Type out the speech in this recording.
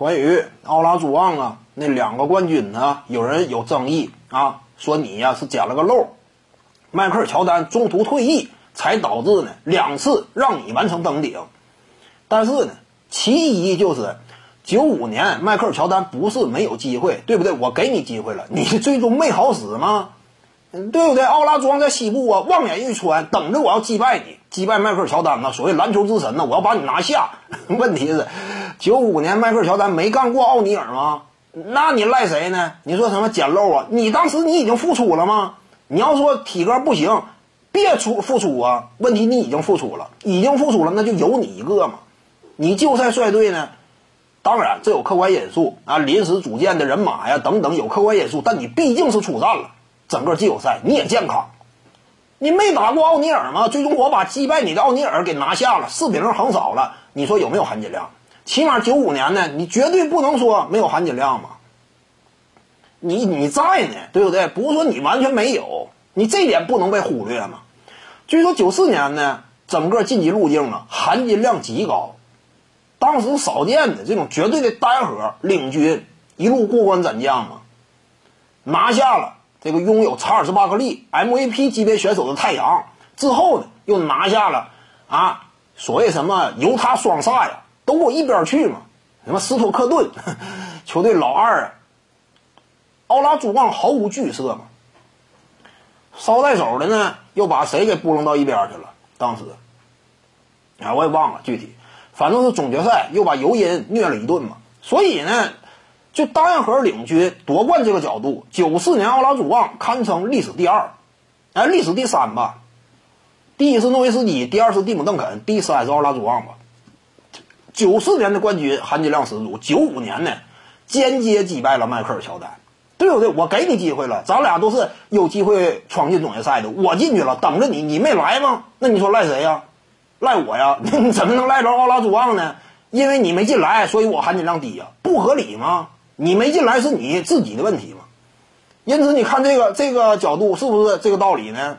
关于奥拉朱旺啊那两个冠军呢，有人有争议啊，说你呀是捡了个漏，迈克尔乔丹中途退役，才导致呢两次让你完成登顶。但是呢，其一就是九五年迈克尔乔丹不是没有机会，对不对？我给你机会了，你最终没好使吗？对不对？奥拉朱旺在西部啊，望眼欲穿，等着我要击败你，击败迈克尔乔丹呢？所谓篮球之神呢，我要把你拿下。问题是，九五年迈克尔乔丹没干过奥尼尔吗？那你赖谁呢？你说什么捡漏啊？你当时你已经复出了吗？你要说体格不行，别出复出啊。问题你已经复出了，已经复出了，那就有你一个嘛。你就赛率队呢？当然这有客观因素啊，临时组建的人马呀等等有客观因素，但你毕竟是出战了。整个季后赛你也健康，你没打过奥尼尔吗？最终我把击败你的奥尼尔给拿下了，四比零横扫了。你说有没有含金量？起码九五年呢，你绝对不能说没有含金量嘛。你你在呢，对不对？不是说你完全没有，你这点不能被忽略嘛。据说九四年呢，整个晋级路径啊含金量极高，当时少见的这种绝对的单核领军一路过关斩将嘛，拿下了。这个拥有查尔斯巴克利 MVP 级别选手的太阳之后呢，又拿下了啊，所谓什么犹他双煞呀，都给我一边去嘛！什么斯托克顿 球队老二啊，奥拉朱旺毫无惧色嘛。捎带手的呢，又把谁给拨弄到一边去了？当时，啊，我也忘了具体，反正是总决赛又把尤因虐了一顿嘛。所以呢。就单核领军夺冠这个角度，九四年奥拉朱旺堪称历史第二，哎，历史第三吧。第一是诺维斯基，第二是蒂姆邓肯，第三是奥拉朱旺吧。九四年的冠军含金量十足，九五年呢间接击败了迈克尔乔丹，对不对？我给你机会了，咱俩都是有机会闯进总决赛的，我进去了，等着你，你没来吗？那你说赖谁呀？赖我呀？你怎么能赖着奥拉朱旺呢？因为你没进来，所以我含金量低呀，不合理吗？你没进来是你自己的问题吗？因此，你看这个这个角度是不是这个道理呢？